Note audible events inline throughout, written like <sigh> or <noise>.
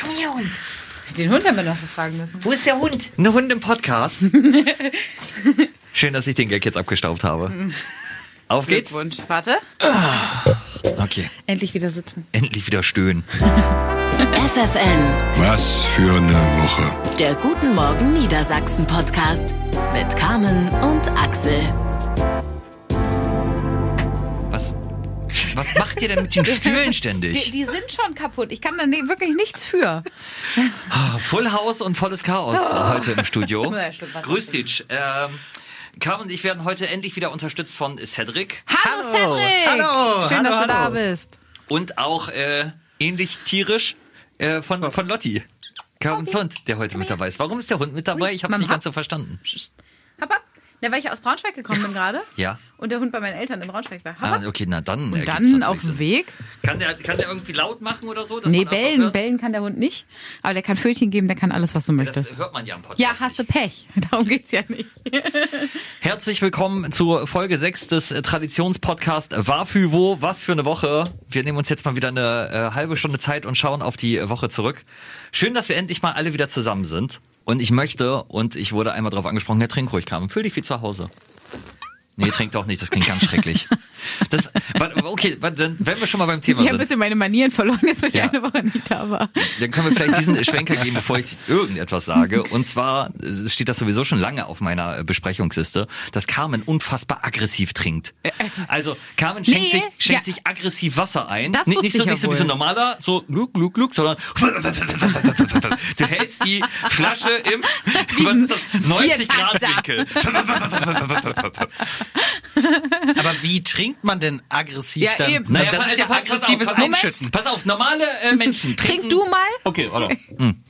Komm hier, Hund. Den Hund haben wir noch so fragen müssen. Wo ist der Hund? Ein Hund im Podcast. <laughs> Schön, dass ich den Gag jetzt abgestaubt habe. Auf geht's. Glückwunsch. Warte. Okay, Endlich wieder sitzen. endlich wieder stöhnen. FFN, Was für eine Woche. der Guten Morgen Niedersachsen Podcast mit Carmen und Axel. Was macht ihr denn mit den Stühlen Die, ständig? die sind schon kaputt. Ich kann da ne- wirklich nichts für. Full House und volles Chaos heute im Studio. <laughs> Wasser. Grüß dich. Ähm, Carmen und ich werden heute endlich wieder unterstützt von Cedric Hallo, Cedric! Hallo, Schön, hallo, dass du da hallo. bist. und auch äh, ähnlich tierisch äh, von, von Lotti. Carmens Hund, der heute mit dabei ist. Warum ist der Hund mit dabei? Ich habe es nicht ganz so verstanden. Hopp, hopp. Ja, weil ich aus Braunschweig gekommen bin gerade. Ja. Und der Hund bei meinen Eltern in Braunschweig war. Ah, okay, na dann. Und dann auf dem. Weg. Kann der, kann der irgendwie laut machen oder so? dass Nee, man das auch bellen, hört? bellen kann der Hund nicht. Aber der kann Fötchen geben, der kann alles, was du möchtest. Das hört man ja im Podcast. Ja, hast du. Pech. <laughs> Darum geht's ja nicht. Herzlich willkommen zur Folge 6 des äh, Traditionspodcasts Wafü Was für eine Woche. Wir nehmen uns jetzt mal wieder eine äh, halbe Stunde Zeit und schauen auf die Woche zurück. Schön, dass wir endlich mal alle wieder zusammen sind. Und ich möchte, und ich wurde einmal darauf angesprochen, Herr Trink ruhig kam, fühl dich wie zu Hause. Nee, trink doch nicht, das klingt ganz schrecklich. Das, okay, dann, wenn wir schon mal beim Thema Ich habe ein sind, bisschen meine Manieren verloren, jetzt weil ich Ja. eine Woche nicht da war. dann können wir vielleicht diesen Schwenker geben, bevor ich irgendetwas sage. Und zwar äh, steht das sowieso schon lange auf meiner äh, Besprechungsliste, dass Carmen unfassbar aggressiv trinkt. Also Carmen schenkt, Nee, sich, schenkt ja. sich aggressiv Wasser ein. Das nicht, nicht so, ich nicht so wie so ein normaler, so gluck, gluck, gluck, sondern <laughs> du hältst die Flasche im was ist das? 90 Grad Winkel. <laughs> <laughs> <laughs> Aber wie trinkt man denn aggressiv Ja, dann? eben. Naja, das ist ja pass- pass aggressives auf, pass auf. Einschütten. Pass auf, normale äh, Menschen trinken. Trink du mal. Okay, warte. Hm.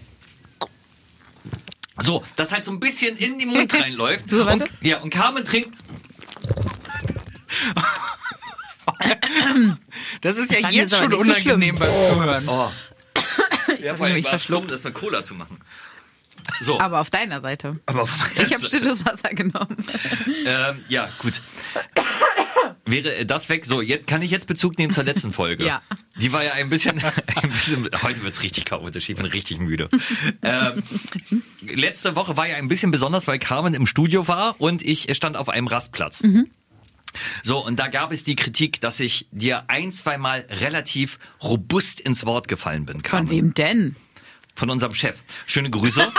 So, dass halt so ein bisschen in den Mund <laughs> reinläuft. So, und, ja, und Carmen trinkt. <laughs> Das ist Das ja jetzt schon nicht so unangenehm beim Zuhören. Oh. ja, vor allem war es dumm, das mit Cola zu machen. So, Aber auf deiner Seite. aber auf Ich habe stilles Wasser genommen. Ähm, ja, gut. Wäre äh, das weg? So, jetzt kann ich jetzt Bezug nehmen zur letzten Folge. Ja. Die war ja ein bisschen, <laughs> ein bisschen heute wird's richtig chaotisch, ich bin richtig müde. ähm, letzte Woche war ja ein bisschen besonders, weil Carmen im Studio war und ich stand auf einem Rastplatz. So, und da gab es die Kritik, dass ich dir ein, zweimal relativ robust ins Wort gefallen bin, Carmen. Von wem denn? Von unserem Chef. Schöne Grüße. <laughs>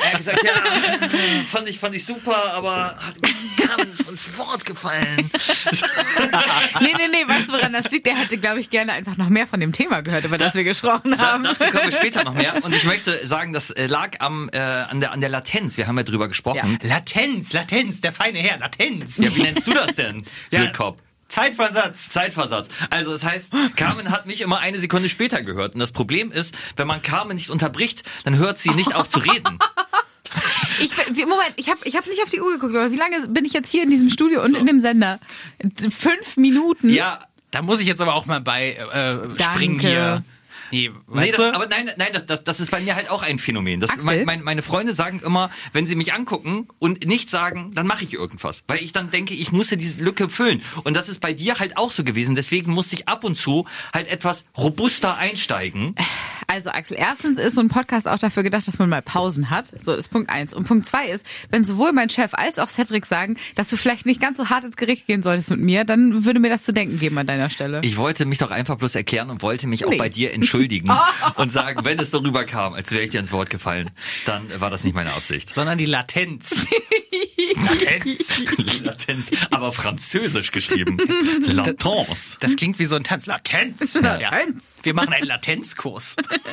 er hat gesagt, ja, fand ich, fand ich super, aber hat ein bisschen Carmen ins Wort gefallen. <laughs> Nee, nee, nee, weißt du, woran das liegt? Der hätte, glaube ich, gerne einfach noch mehr von dem Thema gehört, über das wir gesprochen Da, haben. dazu kommen wir später noch mehr. Und ich <laughs> möchte sagen, das äh, lag am, äh, an, der, an der Latenz. Wir haben ja drüber gesprochen. Latenz, Latenz, der feine Herr, Latenz. Ja, wie nennst du das denn, Ja. Blödkopf? Zeitversatz. Zeitversatz. Also das heißt, Carmen hat mich immer eine Sekunde später gehört. Und das Problem ist, wenn man Carmen nicht unterbricht, dann hört sie nicht auf zu reden. <laughs> Ich, Moment, ich habe ich hab nicht auf die Uhr geguckt, aber wie lange bin ich jetzt hier in diesem Studio und in dem Sender? Fünf Minuten? Ja, Da muss ich jetzt aber auch mal bei äh, springen hier. Nee, Nee, das, aber nein, nein, das, das, das ist bei mir halt auch ein Phänomen. Das, mein, mein, meine Freunde sagen immer, wenn sie mich angucken und nicht sagen, dann mache ich irgendwas. Weil ich dann denke, ich muss ja diese Lücke füllen. Und das ist bei dir halt auch so gewesen. Deswegen musste ich ab und zu halt etwas robuster einsteigen. <laughs> Also Axel, erstens ist so ein Podcast auch dafür gedacht, dass man mal Pausen hat. So ist Punkt eins. Und Punkt zwei ist, wenn sowohl mein Chef als auch Cedric sagen, dass du vielleicht nicht ganz so hart ins Gericht gehen solltest mit mir, dann würde mir das zu denken geben an deiner Stelle. Ich wollte mich doch einfach bloß erklären und wollte mich auch Nee. bei dir entschuldigen <laughs> und sagen, wenn es so rüberkam, als wäre ich dir ins Wort gefallen, dann war das nicht meine Absicht. Sondern die Latenz. <laughs> Latenz. <laughs> Latenz, aber französisch geschrieben. Latence. Das klingt wie so ein Tanz. Latenz. Latenz. Ja. Wir machen einen Latenzkurs. <laughs>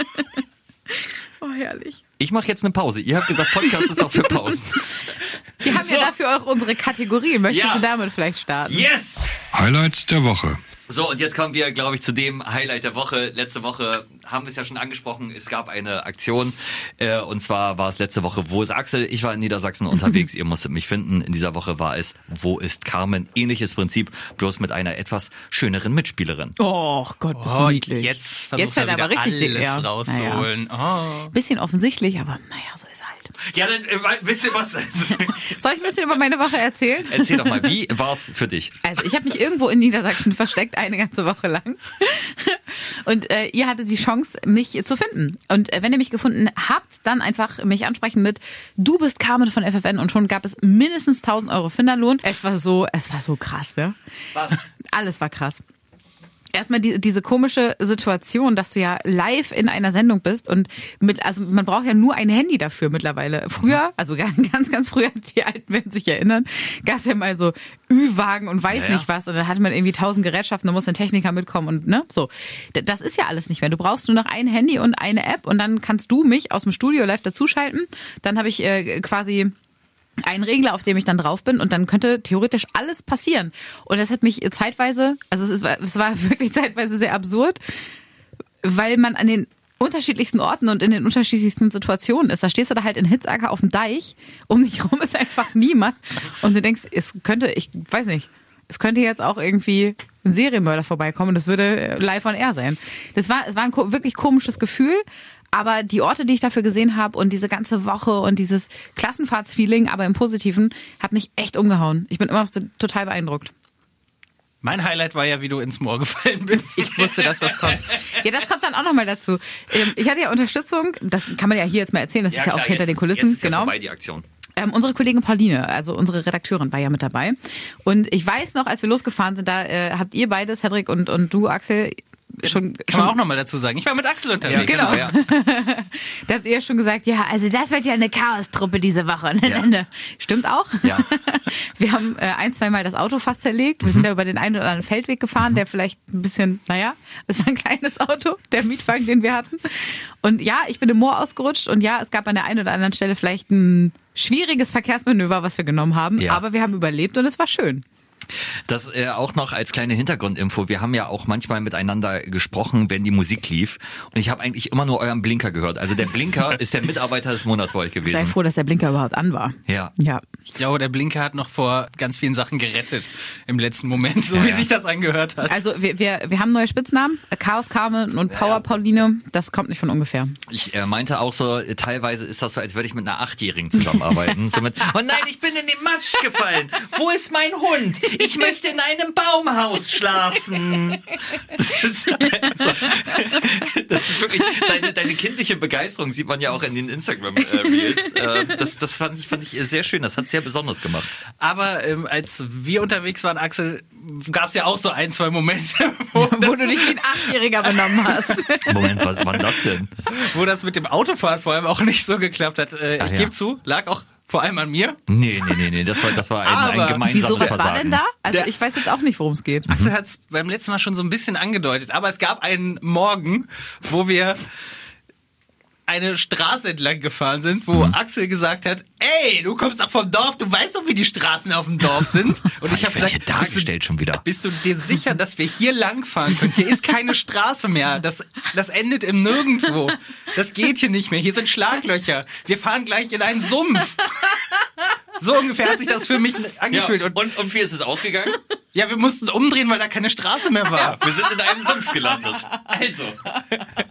Oh, herrlich. Ich mache jetzt eine Pause. Ihr habt gesagt, Podcast ist auch für Pausen. <laughs> Wir haben ja dafür auch unsere Kategorien. Möchtest Ja. du damit vielleicht starten? Yes! Highlights der Woche. So, und jetzt kommen wir, glaube ich, zu dem Highlight der Woche. Letzte Woche haben wir es ja schon angesprochen, es gab eine Aktion. Äh, und zwar war es letzte Woche, wo ist Axel? Ich war in Niedersachsen unterwegs, <laughs> ihr musstet mich finden. In dieser Woche war es, wo ist Carmen? Ähnliches Prinzip, bloß mit einer etwas schöneren Mitspielerin. Oh Gott, bist du Oh, niedlich. jetzt jetzt versucht er wird aber richtig alles dick, ja. rauszuholen. Oh. Bisschen offensichtlich, aber naja, so ist er halt. Ja, dann äh, wisst ihr was? <laughs> Soll ich ein bisschen über meine Woche erzählen? Erzähl doch mal, wie war's für dich? Also ich habe mich irgendwo in Niedersachsen versteckt, eine ganze Woche lang. <laughs> Und äh, ihr hattet die Chance, Chance, mich zu finden. Und äh, wenn ihr mich gefunden habt, dann einfach mich ansprechen mit Du bist Carmen von FFN und schon gab es mindestens 1000 Euro Finderlohn. Es war so, es war so krass, ja. Was? Alles war krass. Erstmal die, diese komische Situation, dass du ja live in einer Sendung bist und mit, also man braucht ja nur ein Handy dafür mittlerweile. Früher, also <laughs> ganz, ganz früher, die Alten werden sich erinnern, gab es ja mal so Ü-Wagen und weiß Ja, ja. nicht was und dann hatte man irgendwie tausend Gerätschaften, da muss ein Techniker mitkommen und ne, so. Das ist ja alles nicht mehr. Du brauchst nur noch ein Handy und eine App und dann kannst du mich aus dem Studio live dazuschalten. Dann habe ich äh, quasi einen Regler, auf dem ich dann drauf bin und dann könnte theoretisch alles passieren. Und das hat mich zeitweise, also es war, es war <laughs> wirklich zeitweise sehr absurd, weil man an den unterschiedlichsten Orten und in den unterschiedlichsten Situationen ist. Da stehst du da halt in Hitzacker auf dem Deich, um dich rum ist einfach niemand und du denkst, es könnte, ich weiß nicht, es könnte jetzt auch irgendwie ein Serienmörder vorbeikommen und das würde live on air sein. Das war, es war ein wirklich komisches Gefühl, aber die Orte, die ich dafür gesehen habe und diese ganze Woche und dieses Klassenfahrtsfeeling, aber im Positiven, hat mich echt umgehauen. Ich bin immer noch total beeindruckt. Mein Highlight war ja, wie du ins Moor gefallen bist. Ich wusste, dass das kommt. Ja, das kommt dann auch nochmal dazu. Ähm, Ich hatte ja Unterstützung, das kann man ja hier jetzt mal erzählen, das ist ja auch klar, hinter jetzt den Kulissen, Jetzt ist ja genau. vorbei, die Aktion. Ähm, unsere Kollegin Pauline, also unsere Redakteurin, war ja mit dabei. Und ich weiß noch, als wir losgefahren sind, da äh, habt ihr beide, Cedric und, und du, Axel, schon, Kann schon man auch nochmal dazu sagen. Ich war mit Axel unterwegs. genau. ja. <laughs> da habt ihr ja schon gesagt, ja, also das wird ja eine Chaostruppe diese Woche. Ne? Stimmt auch. Ja. <laughs> Wir haben äh, ein, zwei Mal das Auto fast zerlegt. Wir sind da über den einen oder anderen Feldweg gefahren, der vielleicht ein bisschen, naja, es war ein kleines Auto, der Mietwagen, den wir hatten. Und ja, ich bin im Moor ausgerutscht und ja, es gab an der einen oder anderen Stelle vielleicht ein schwieriges Verkehrsmanöver, was wir genommen haben. Ja. Aber wir haben überlebt und es war schön. Das äh, auch noch als kleine Hintergrundinfo. Wir haben ja auch manchmal miteinander gesprochen, wenn die Musik lief. Und ich habe eigentlich immer nur euren Blinker gehört. Also der Blinker <laughs> ist der Mitarbeiter des Monats bei euch Sei gewesen. froh, dass der Blinker überhaupt an war. Ja. Ja. Ich glaube, der Blinker hat noch vor ganz vielen Sachen gerettet im letzten Moment, so Ja, wie ja. sich das angehört hat. Also wir, wir, wir haben neue Spitznamen. Chaos Carmen und Power Pauline. Das kommt nicht von ungefähr. Ich äh, meinte auch so, teilweise ist das so, als würde ich mit einer Achtjährigen zusammenarbeiten. <laughs> so mit, oh nein, ich bin in den Matsch gefallen. Wo ist mein Hund? Ich <laughs> möchte in einem Baumhaus schlafen. <laughs> Das ist, also, das ist wirklich, deine, deine kindliche Begeisterung sieht man ja auch in den Instagram-Reels. <laughs> Äh, das das fand, ich, fand ich sehr schön. Das hat sehr besonders gemacht. Aber ähm, als wir unterwegs waren, Axel, gab es ja auch so ein, zwei Momente, wo, Wo du dich wie ein Achtjähriger benommen hast. Moment, was war denn das denn? wo das mit dem Autofahren vor allem auch nicht so geklappt hat. Äh, ich ja. gebe zu, lag auch vor allem an mir. Nee, nee, nee, nee, das war, das war ein, Aber ein gemeinsames Wieso, was Versagen. war denn da? Also Der- ich weiß jetzt auch nicht, worum es geht. Axel hat es beim letzten Mal schon so ein bisschen angedeutet, aber es gab einen Morgen, wo wir eine Straße entlang gefahren sind, wo Axel gesagt hat, ey, du kommst doch vom Dorf, du weißt doch, wie die Straßen auf dem Dorf sind. <laughs> Und ich habe gesagt, bist du, dargestellt schon wieder. bist du dir sicher, dass wir hier langfahren können? Hier ist keine <laughs> Straße mehr. Das, das endet im Nirgendwo. Das geht hier nicht mehr. Hier sind Schlaglöcher. Wir fahren gleich in einen Sumpf. So ungefähr hat sich das für mich Ja, angefühlt. und, Und, und wie ist es ausgegangen? Ja, wir mussten umdrehen, weil da keine Straße mehr war. <laughs> Wir sind in einem Sumpf gelandet. Also.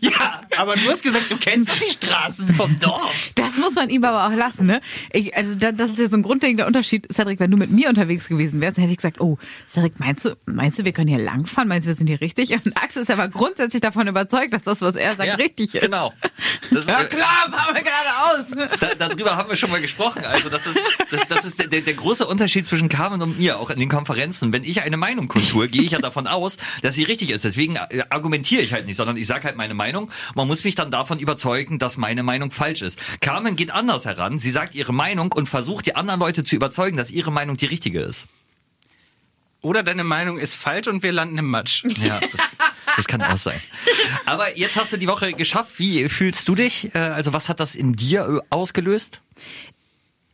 Ja, aber du hast gesagt, du kennst die Straßen vom Dorf. Das muss man ihm aber auch lassen, ne? Ich, also da, das ist ja so ein grundlegender Unterschied. Cedric, wenn du mit mir unterwegs gewesen wärst, dann hätte ich gesagt, oh, Cedric, meinst du, meinst du, wir können hier langfahren? Meinst du, wir sind hier richtig? Und Axel ist aber grundsätzlich davon überzeugt, dass das, was er sagt, richtig ist. Genau. Das, Ja äh, klar, fahren wir geradeaus. Da, darüber haben wir schon mal gesprochen. Also das ist, das, das ist der, der, der große Unterschied zwischen Carmen und mir, auch in den Konferenzen. Wenn ich eine Meinung kundtue, gehe ich ja davon aus, dass sie richtig ist. Deswegen äh, argumentiere ich halt nicht, sondern ich sage halt meine Meinung. Man muss mich dann davon überzeugen, dass meine Meinung falsch ist. Carmen geht anders heran. Sie sagt ihre Meinung und versucht die anderen Leute zu überzeugen, dass ihre Meinung die richtige ist. Oder deine Meinung ist falsch und wir landen im Matsch. Ja, das, das kann auch sein. Aber jetzt hast du die Woche geschafft. Wie fühlst du dich? Äh, Also was hat das in dir äh, ausgelöst?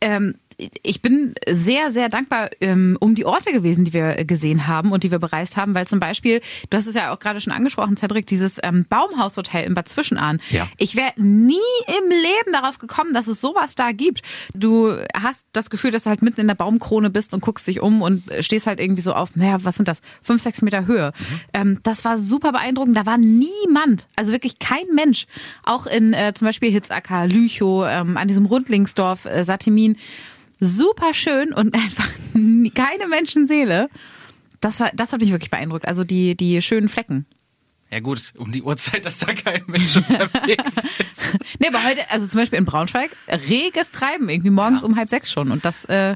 ähm, ich bin sehr, sehr dankbar ähm, um die Orte gewesen, die wir gesehen haben und die wir bereist haben, weil zum Beispiel, du hast es ja auch gerade schon angesprochen, Cedric, dieses ähm, Baumhaushotel in Bad Zwischenahn. Ja. Ich wäre nie im Leben darauf gekommen, dass es sowas da gibt. Du hast das Gefühl, dass du halt mitten in der Baumkrone bist und guckst dich um und stehst halt irgendwie so auf, naja, was sind das? Fünf, sechs Meter Höhe. Ähm, das war super beeindruckend. Da war niemand, also wirklich kein Mensch. Auch in äh, zum Beispiel Hitzacker, Lüchow, ähm, an diesem Rundlingsdorf, äh, Satimin. Super schön und <laughs> einfach keine Menschenseele. Das war, das hat mich wirklich beeindruckt. Also die, die schönen Flecken. Ja gut, um die Uhrzeit, dass da kein Mensch unterwegs <laughs> ist. Nee, aber heute, also zum Beispiel in Braunschweig, reges Treiben, irgendwie morgens um halb sechs schon. Und das äh,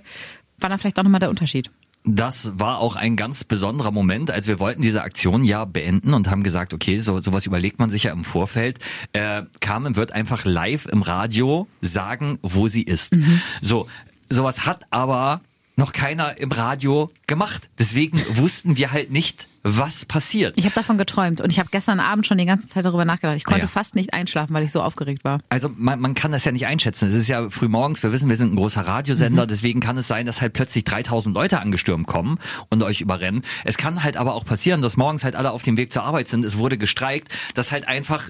war dann vielleicht auch nochmal der Unterschied. Das war auch ein ganz besonderer Moment, als wir wollten diese Aktion ja beenden und haben gesagt, okay, so sowas überlegt man sich ja im Vorfeld. Äh, Carmen wird einfach live im Radio sagen, wo sie ist. So, sowas hat aber noch keiner im Radio gemacht. Deswegen wussten wir halt nicht, was passiert. Ich habe davon geträumt und ich habe gestern Abend schon die ganze Zeit darüber nachgedacht. Ich konnte Ja. fast nicht einschlafen, weil ich so aufgeregt war. Also man, man kann das ja nicht einschätzen. Es ist ja früh morgens, wir wissen, wir sind ein großer Radiosender, deswegen kann es sein, dass halt plötzlich 3000 Leute angestürmt kommen und euch überrennen. Es kann halt aber auch passieren, dass morgens halt alle auf dem Weg zur Arbeit sind, es wurde gestreikt, dass halt einfach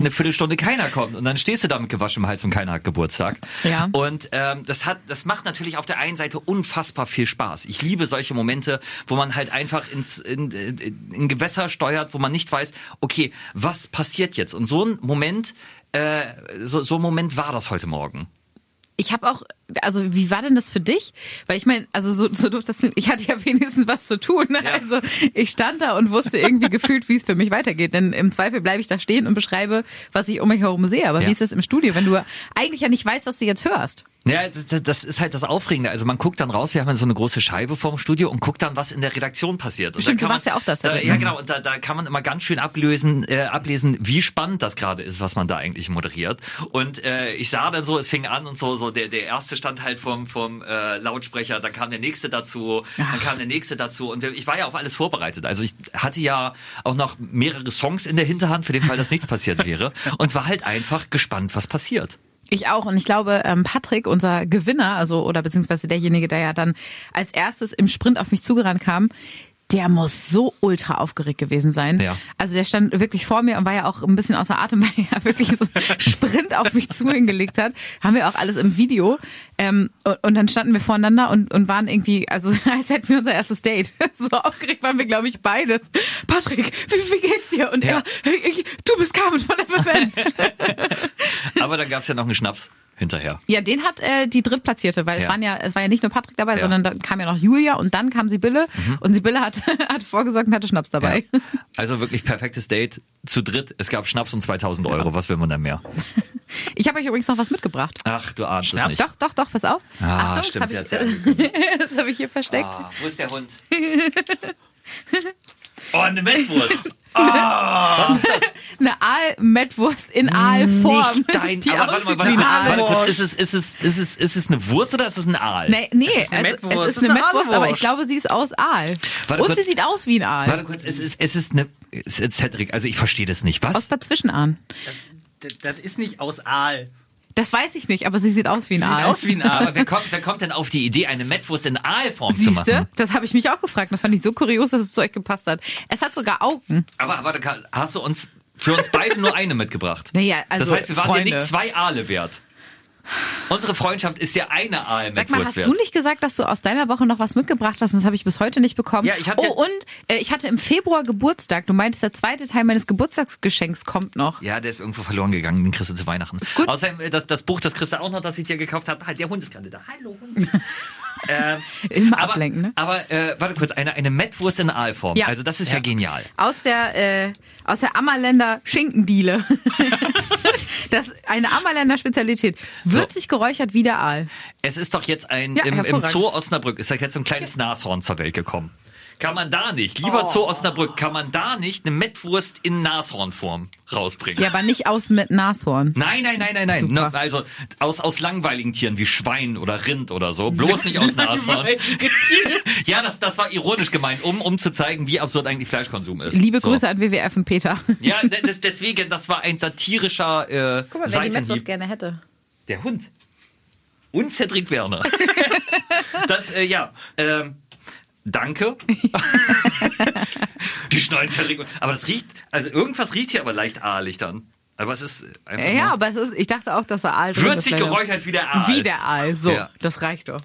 eine Viertelstunde keiner kommt und dann stehst du da mit gewaschenem Hals und keiner hat Geburtstag. Ja. Und ähm, das hat, das macht natürlich auf der einen Seite unfassbar viel Spaß. Ich liebe solche Momente, wo man halt einfach ins in, in, in Gewässer steuert, wo man nicht weiß, okay, was passiert jetzt? Und so ein Moment, äh, so, so ein Moment war das heute Morgen. Ich habe auch, also wie war denn das für dich? Weil ich meine, also so, so doof das klingt, ich hatte ja <laughs> wenigstens was zu tun. Ne? Ja. Also ich stand da und wusste irgendwie gefühlt, wie es für mich weitergeht. Denn im Zweifel bleibe ich da stehen und beschreibe, was ich um mich herum sehe. Aber Ja. wie ist das im Studio, wenn du eigentlich ja nicht weißt, was du jetzt hörst? Ja, das, ist halt das Aufregende. Also man guckt dann raus, wir haben so eine große Scheibe vorm Studio und guckt dann, was in der Redaktion passiert. Und Stimmt, du warst man, ja auch das, Da, ja. ja, genau. Und da, da kann man immer ganz schön ablösen, äh, ablesen, wie spannend das gerade ist, was man da eigentlich moderiert. Und äh, ich sah dann so, es fing an und so, so der, der erste stand halt vom, vom äh, Lautsprecher, dann kam der nächste dazu, dann kam der nächste dazu. Und ich war ja auf alles vorbereitet. Also ich hatte ja auch noch mehrere Songs in der Hinterhand, für den Fall, dass nichts passiert <laughs> wäre. Und war halt einfach gespannt, was passiert. Ich auch. Und ich glaube, ähm, Patrick, unser Gewinner, also oder beziehungsweise derjenige, der ja dann als erstes im Sprint auf mich zugerannt kam, der muss so ultra aufgeregt gewesen sein. Ja. Also der stand wirklich vor mir und war ja auch ein bisschen außer Atem, <laughs> weil er wirklich so einen Sprint auf mich zu hingelegt hat. Haben wir auch alles im Video. Ähm, und, und dann standen wir voreinander und, und waren irgendwie, also <laughs> als hätten wir unser erstes Date. <laughs> So aufgeregt waren wir, glaube ich, beides. Patrick, wie, wie geht's dir? Und Ja. er, ich, du bist Carmen von FFN. Aber dann gab's ja noch einen Schnaps hinterher. Ja, den hat äh, die Drittplatzierte, weil es Ja. waren ja, es war ja nicht nur Patrick dabei, Ja. Mhm. sondern dann kam ja noch Julia und dann kam Sibylle und Sibylle hat, <laughs> hat vorgesorgt und hatte Schnaps dabei. Ja. <laughs> Also wirklich perfektes Date zu dritt. Es gab Schnaps und 2000 Euro. Was will man denn mehr? <laughs> Ich habe euch übrigens noch was mitgebracht. Ach, du ahnst Schnaps? es nicht. Doch, doch, doch, pass auf. Ah, Achtung, stimmt, das habe ich, das hab ich hier versteckt. Ah, wo ist der Hund? Oh, eine Mettwurst. Eine Aal-Mettwurst in Aalform. Nicht dein. die aber warte mal, warte, Aal. warte kurz. Ist es, ist, es, ist, es, ist es eine Wurst oder ist es ein Aal? Nee, nee ist eine also, Mettwurst. es ist eine eine Mettwurst, aber ich glaube, sie ist aus Aal. Warte und kurz. sie sieht aus wie ein Aal. Warte kurz, es ist, es ist eine. es ist Cedric, also ich verstehe das nicht. Aus Was? Bad Zwischenahn. Das, das ist nicht aus Aal. Das weiß ich nicht, aber sie sieht aus wie ein Sieht Aal. aus wie ein Aal. Aber wer <laughs> kommt, wer kommt denn auf die Idee, eine Mettwurst in Aalform zu Siehste, machen? das habe ich mich auch gefragt. Das fand ich so kurios, dass es zu euch gepasst hat. Es hat sogar Augen. Aber warte, Karl, hast du uns für uns beide nur eine mitgebracht? <laughs> Naja, also, das heißt, wir waren Freunde. dir nicht zwei Aale wert. Unsere Freundschaft ist ja eine Aal Sag mal, hast wert. du nicht gesagt, dass du aus deiner Woche noch was mitgebracht hast? Das habe ich bis heute nicht bekommen. Ja, ich hab oh, ja- und äh, ich hatte im Februar Geburtstag. Du meintest, der zweite Teil meines Geburtstagsgeschenks kommt noch. Ja, der ist irgendwo verloren gegangen, den kriegst du zu Weihnachten. Gut. Außerdem, äh, das, das Buch, das kriegst du auch noch, das ich dir gekauft habe. Halt, der Hund ist gerade da. Hallo Hund. <laughs> ähm, <laughs> Immer aber, ablenken, ne? Aber, äh, warte kurz, eine, eine Mettwurst in Aalform. Ja. Also das ist ja, genial. Aus der, äh, aus der Ammerländer Schinkendiele. <laughs> das eine Ammerländer Spezialität. Würzig geräuchert wie der Aal. Es ist doch jetzt ein, Ja, im, im. Zoo Osnabrück ist doch jetzt so ein kleines Nashorn zur Welt gekommen. Kann man da nicht, lieber Zoo Osnabrück, kann man da nicht eine Mettwurst in Nashornform rausbringen? Ja, aber nicht aus mit Nashorn. Nein, nein, nein, nein, nein. Super. Ne, also aus, aus langweiligen Tieren wie Schwein oder Rind oder so. Bloß nicht aus <laughs> Nashorn. <laughs> ja, das, das war ironisch gemeint, um, um zu zeigen, wie absurd eigentlich Fleischkonsum ist. Liebe so. Grüße an WWF und Peter. <laughs> Ja, das, deswegen, das war ein satirischer äh, Guck mal, wer die Mettwurst gerne hätte. Der Hund. Und Cedric Werner. das, äh, ja, ähm, danke. <laughs> die schneiden Cedric. Aber das riecht, also irgendwas riecht hier aber leicht aalig dann. Aber es ist einfach Ja, nur aber es ist, ich dachte auch, dass er Aal würzig geräuchert wie der Aal. Wie der Aal, so. Ja. Das reicht doch.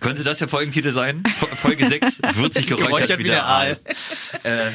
Könnte das der Folgentitel sein? Fo- Folge 6, <laughs> würzig geräuchert, wie der Aal. Äh,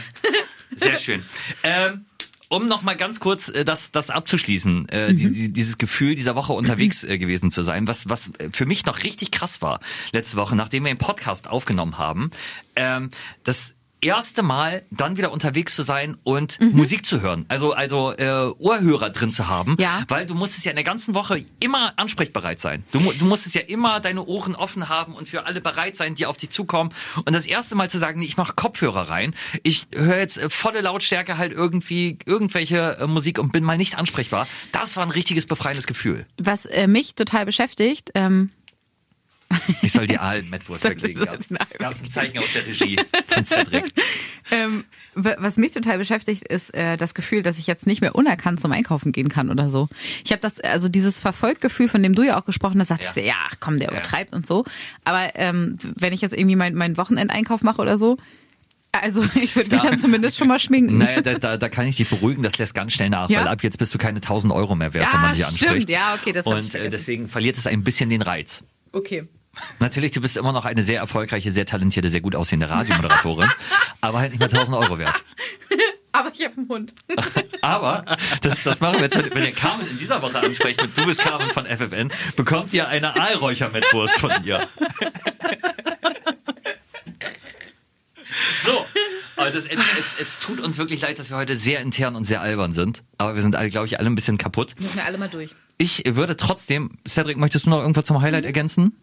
sehr schön. Ähm, um noch mal ganz kurz äh, das, das abzuschließen, äh, die, die, dieses Gefühl dieser Woche unterwegs äh, gewesen zu sein, was, was äh, für mich noch richtig krass war letzte Woche, nachdem wir den Podcast aufgenommen haben, ähm, dass erste Mal dann wieder unterwegs zu sein und Mhm. Musik zu hören. Also, also äh, Ohrhörer drin zu haben. Ja. Weil du musstest ja in der ganzen Woche immer ansprechbereit sein. Du, du musstest ja immer deine Ohren offen haben und für alle bereit sein, die auf dich zukommen. Und das erste Mal zu sagen, nee, ich mache Kopfhörer rein, ich höre jetzt äh, volle Lautstärke halt irgendwie irgendwelche äh, Musik und bin mal nicht ansprechbar, das war ein richtiges befreiendes Gefühl. Was äh, mich total beschäftigt, ähm, <laughs> Ich soll die Aal-Metwurst Soll- weglegen. soll- Gab's nein. gab's ein Zeichen aus der Regie <laughs> von Cedric. ähm, wa- was mich total beschäftigt, ist äh, das Gefühl, dass ich jetzt nicht mehr unerkannt zum Einkaufen gehen kann oder so. Ich habe das, also dieses Verfolgtgefühl, von dem du ja auch gesprochen hast, sagst Ja. du, ja, komm, der übertreibt und so. Aber ähm, wenn ich jetzt irgendwie meinen mein Wochenendeinkauf mache oder so, also <laughs> ich würde mich Da- dann zumindest schon mal schminken. Naja, da, da, da kann ich dich beruhigen, das lässt ganz schnell nach, Ja? weil ab jetzt bist du keine 1000 Euro mehr wert, Ja, wenn man dich stimmt. anspricht. Ja, okay, das Und äh, deswegen verliert es ein bisschen den Reiz. Okay. Natürlich, du bist immer noch eine sehr erfolgreiche, sehr talentierte, sehr gut aussehende Radiomoderatorin, <laughs> aber halt nicht mehr 1000 Euro wert. Aber ich habe einen Hund. <laughs> Aber das, das machen wir jetzt, wenn, wenn ihr Carmen in dieser Woche ansprecht mit Du bist Carmen von FFN, bekommt ihr eine Aalräuchermettwurst von ihr. So, aber das, es, es tut uns wirklich leid, dass wir heute sehr intern und sehr albern sind. Aber wir sind alle, glaube ich, alle ein bisschen kaputt. Müssen wir alle mal durch. Ich würde trotzdem, Cedric, möchtest du noch irgendwas zum Highlight ergänzen?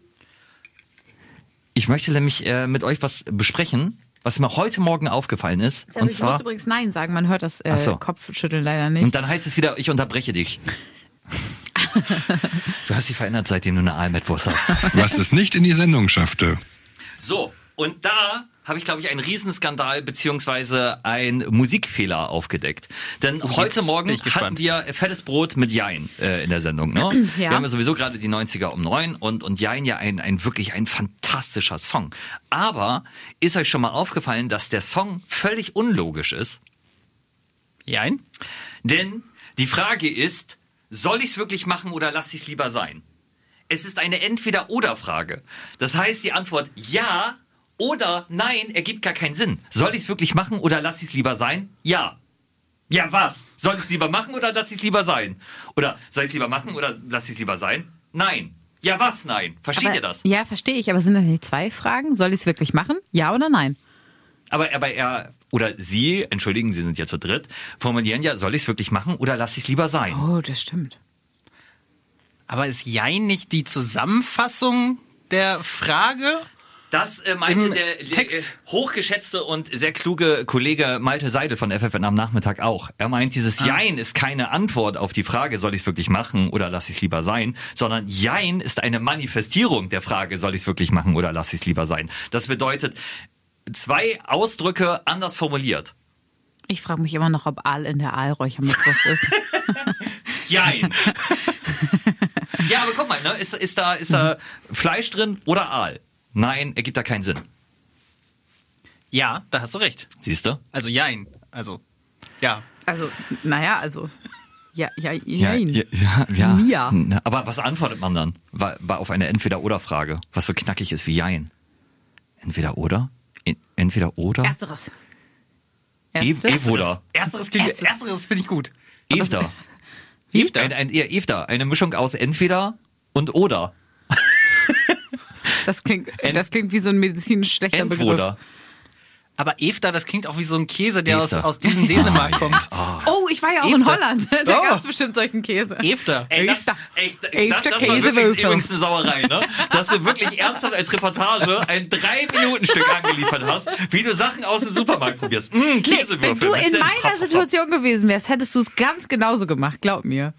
Ich möchte nämlich äh, mit euch was besprechen, was mir heute Morgen aufgefallen ist. und und ich zwar, muss übrigens Nein sagen, man hört das äh, so. Kopfschütteln leider nicht. und dann heißt es wieder, ich unterbreche dich. <laughs> du hast dich verändert, seitdem du eine Aalmettwurst hast. Was es nicht in die Sendung schaffte. So, und da habe ich, glaube ich, einen Riesenskandal beziehungsweise einen Musikfehler aufgedeckt. Denn heute Morgen hatten wir fettes Brot mit Jein äh, in der Sendung. Ne? <clears throat> Ja. Wir haben ja sowieso gerade die 90er um neun und, und Jein ja ein, ein wirklich ein fantastischer Song. Aber ist euch schon mal aufgefallen, dass der Song völlig unlogisch ist? Jein? Denn die Frage ist, soll ich es wirklich machen oder lasse ich es lieber sein? Es ist eine Entweder-Oder-Frage. Das heißt, die Antwort ja oder nein ergibt gar keinen Sinn. Soll ich es wirklich machen oder lasse ich es lieber sein? Ja. Ja, was? Soll ich es lieber machen oder lasse ich es lieber sein? Oder soll ich es lieber machen oder lasse ich es lieber sein? Nein. Ja, was? Nein. Versteht aber, ihr das? Ja, verstehe ich. Aber sind das nicht zwei Fragen? Soll ich es wirklich machen? Ja oder nein? Aber, aber er oder sie, entschuldigen, sie sind ja zu dritt, formulieren ja, soll ich es wirklich machen oder lasse ich es lieber sein? Oh, das stimmt. Aber ist Jein nicht die Zusammenfassung der Frage? Das äh, meinte Im der, Text. äh, hochgeschätzte und sehr kluge Kollege Malte Seidel von FFN am Nachmittag auch. Er meint, dieses Jein ist keine Antwort auf die Frage, soll ich es wirklich machen oder lasse ich es lieber sein, sondern Jein ist eine Manifestierung der Frage, soll ich es wirklich machen oder lasse ich es lieber sein. Das bedeutet, zwei Ausdrücke anders formuliert. Ich frage mich immer noch, ob Aal in der Aalräuchermettwurst ist. <laughs> Jein. <laughs> ja, aber guck mal, ne? ist, ist, da, ist da Fleisch drin oder Aal? Nein, ergibt da keinen Sinn. Ja, da hast du recht. Siehst du? Also Jein. Also, ja. Also, naja, also. Ja, ja, Ja, jein. ja, ja, ja. Aber was antwortet man dann? War, war auf eine Entweder-Oder-Frage, was so knackig ist wie Jein. Entweder oder? E- Entweder oder? Ersteres. E- Erstes. Evoda. Ersteres, klingt, Erstes. ersteres finde ich gut. Evda. Evda? Ein, ein, ja, Evda. Eine Mischung aus entweder und oder. Das klingt, Ent- das klingt wie so ein medizinisch schlechter Begriff. Entwoder. Aber Evda, das klingt auch wie so ein Käse, der aus, aus diesem Dänemark kommt. Oh, ich war ja auch in Evda. Holland. <laughs> Da Oh. gab es bestimmt solchen Käse. Evda. Ey, das, ey, das, Evda das war wirklich übrigens eine Sauerei, ne? Dass du wirklich ernsthaft als Reportage ein Drei-Minuten-Stück angeliefert hast, wie du Sachen aus dem Supermarkt probierst. Mm, Nee, Käsewürfel. wenn du in meiner Situation gewesen wärst, hättest du es ganz genauso gemacht, glaub mir.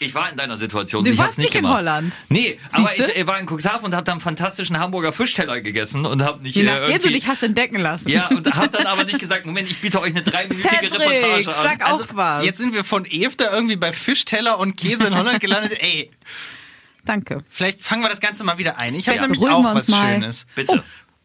Ich war in deiner Situation. Du ich warst hab's nicht nicht in gemacht. Holland. Nee, aber Siehste? ich äh, war in Cuxhaven und habe da einen fantastischen Hamburger Fischteller gegessen und habe nicht Je äh, nachdem du irgendwie- dich hast entdecken lassen. Ja, und hab dann aber nicht gesagt, Moment, ich biete euch eine dreiminütige Cedric, Reportage an. sag auch Also, was. Jetzt sind wir von Evda irgendwie bei Fischteller und Käse in Holland gelandet. Ey, Danke. vielleicht fangen wir das Ganze mal wieder ein. Ich habe Ja. nämlich Beruhigen auch was mal. Schönes. Bitte. Oh,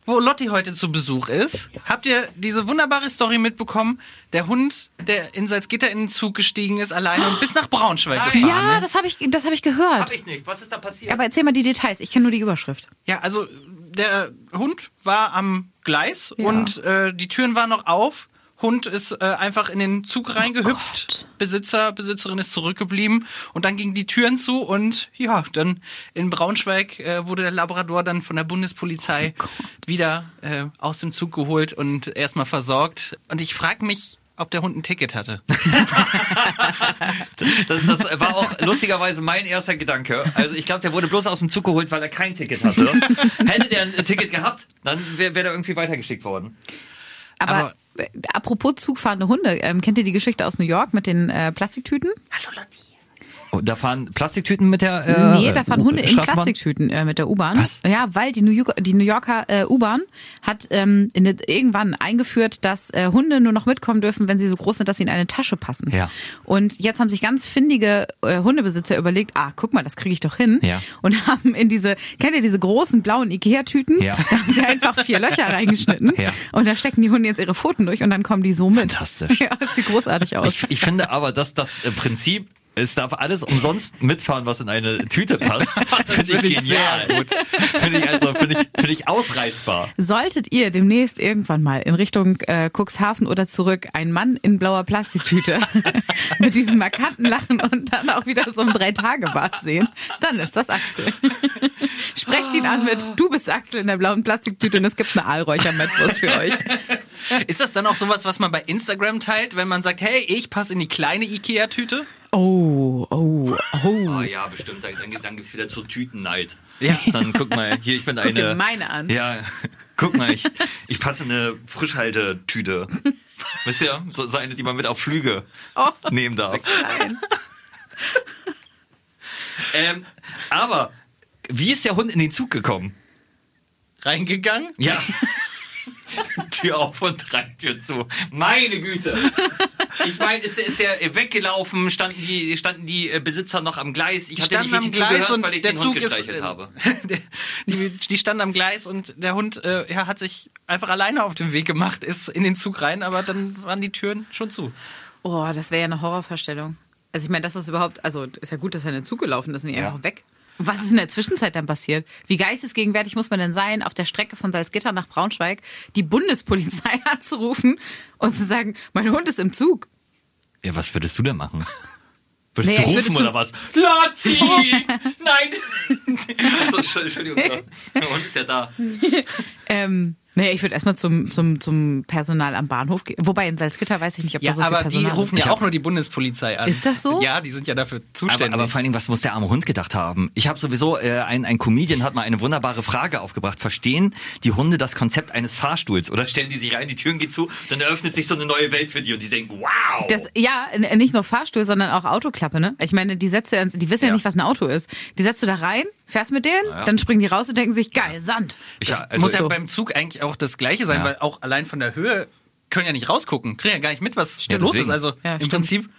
wo Lotti heute zu Besuch ist, habt ihr diese wunderbare Story mitbekommen? Der Hund, der in Salzgitter in den Zug gestiegen ist, alleine und bis nach Braunschweig Nein. gefahren Ja, ist. das habe ich, das hab ich gehört. Hab ich nicht. Was ist da passiert? Aber erzähl mal die Details. Ich kenne nur die Überschrift. Ja, also der Hund war am Gleis Ja. und äh, die Türen waren noch auf. Hund ist äh, einfach in den Zug reingehüpft. Besitzer, Besitzerin ist zurückgeblieben und dann gingen die Türen zu und ja, dann in Braunschweig äh, wurde der Labrador dann von der Bundespolizei wieder äh, aus dem Zug geholt und erstmal versorgt. Und ich frage mich, ob der Hund ein Ticket hatte. <laughs> <laughs> Das, das war auch lustigerweise mein erster Gedanke. Also ich glaube, der wurde bloß aus dem Zug geholt, weil er kein Ticket hatte. <laughs> Hätte der ein Ticket gehabt, dann wäre wär der irgendwie weitergeschickt worden. Aber, Aber- apropos zugfahrende Hunde, ähm, kennt ihr die Geschichte aus New York mit den äh, Plastiktüten? Hallo Lotti. Da fahren Plastiktüten mit der äh, nee, da fahren Hunde in? Plastiktüten äh, mit der U-Bahn. Was? Ja, weil die New, York, die New Yorker äh, U-Bahn hat ähm, in, irgendwann eingeführt, dass äh, Hunde nur noch mitkommen dürfen, wenn sie so groß sind, dass sie in eine Tasche passen. Ja. Und jetzt haben sich ganz findige äh, Hundebesitzer überlegt, ah, guck mal, das kriege ich doch hin. Ja. Und haben in diese, kennt ihr diese großen blauen Ikea-Tüten? Ja. Da haben sie einfach vier Löcher reingeschnitten. Ja. Und da stecken die Hunde jetzt ihre Pfoten durch und dann kommen die so mit. Fantastisch. <laughs> Ja, das sieht großartig aus. Ich, ich finde aber, dass das äh, Prinzip, es darf alles umsonst <laughs> mitfahren, was in eine Tüte passt, <laughs> finde finde ich genial. Finde ich also finde ich, finde ich ausreizbar. Solltet ihr demnächst irgendwann mal in Richtung äh, Cuxhaven oder zurück ein Mann in blauer Plastiktüte <laughs> mit diesem markanten Lachen und dann auch wieder so ein Drei-Tage-Bad sehen, dann ist das Axel. Sprecht ihn an mit, du bist Axel in der blauen Plastiktüte und es gibt eine Aalräucher-Mettwurst für euch. <laughs> Ist das dann auch sowas, was man bei Instagram teilt, wenn man sagt, hey, ich passe in die kleine Ikea-Tüte? Oh, oh, oh. Ah ja, bestimmt. Dann, dann, dann gibt's wieder so Tütenneid. Ja. Dann guck mal, hier, ich bin Guck eine. dir meine an. Ja, <laughs> guck mal, ich, ich passe in eine Frischhaltetüte. Wisst ihr? So, so eine, die man mit auf Flüge Oh. nehmen darf. Nein. <laughs> Ähm, aber, wie ist der Hund in den Zug gekommen? Reingegangen? Ja. <laughs> Tür auf und drei Tür zu. Meine Güte. Ich meine, ist der, ist der weggelaufen? Standen die, standen die äh, Besitzer noch am Gleis? Ich Die hatte standen nicht am Gleis zugehört, und weil ich der den Zug Hund ist. gestreichelt äh, habe. <laughs> die, die standen am Gleis und der Hund äh, ja, hat sich einfach alleine auf den Weg gemacht, ist in den Zug rein, aber dann waren die Türen schon zu. Oh, das wäre ja eine Horrorvorstellung. Also ich meine, das ist überhaupt, also ist ja gut, dass er in den Zug gelaufen ist und nicht Ja. einfach weg. Was ist in der Zwischenzeit dann passiert? Wie geistesgegenwärtig muss man denn sein, auf der Strecke von Salzgitter nach Braunschweig die Bundespolizei <laughs> anzurufen und zu sagen, mein Hund ist im Zug. Ja, was würdest du denn machen? Würdest Nee, du rufen oder was? Lotti! <laughs> Nein! <laughs> also, Entschuldigung, der Hund ist ja da. Ähm, nee, ich würde erstmal zum, zum, zum Personal am Bahnhof gehen. Wobei in Salzgitter weiß ich nicht, ob Ja, da so viel aber die Personal rufen ist. ja auch nur die Bundespolizei an. Ist das so? Ja, die sind ja dafür Aber, zuständig. aber vor allen Dingen, was muss der arme Hund gedacht haben? Ich habe sowieso, äh, ein, ein Comedian hat mal eine wunderbare Frage aufgebracht. Verstehen die Hunde das Konzept eines Fahrstuhls? Oder stellen die sich rein, die Türen gehen zu, dann eröffnet sich so eine neue Welt für die und die denken, wow! Das, ja, nicht nur Fahrstuhl, sondern auch Autoklappe, ne? Ich meine, die setzt du ja, die wissen ja. Ja. nicht, was ein Auto ist. Die setzt du da rein, fährst mit denen, ja. dann springen die raus und denken sich, geil, Sand. ich, das also, muss ja so. beim Zug eigentlich auch das Gleiche sein, Ja. weil auch allein von der Höhe können ja nicht rausgucken, kriegen ja gar nicht mit, was Ja, los deswegen. ist. Also Ja, im stimmt. Prinzip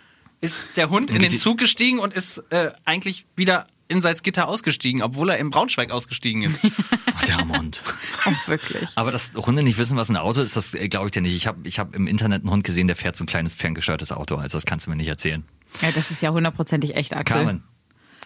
ist der Hund in den Zug gestiegen und ist äh, eigentlich wieder in Salzgitter ausgestiegen, obwohl er in Braunschweig ausgestiegen ist. <laughs> der arme Hund. <laughs> Oh, wirklich. Aber dass Hunde nicht wissen, was ein Auto ist, das glaube ich dir nicht. Ich habe ich hab im Internet einen Hund gesehen, der fährt so ein kleines ferngesteuertes Auto. Also das kannst du mir nicht erzählen. Ja, das ist ja hundertprozentig echt, Axel. Carmen,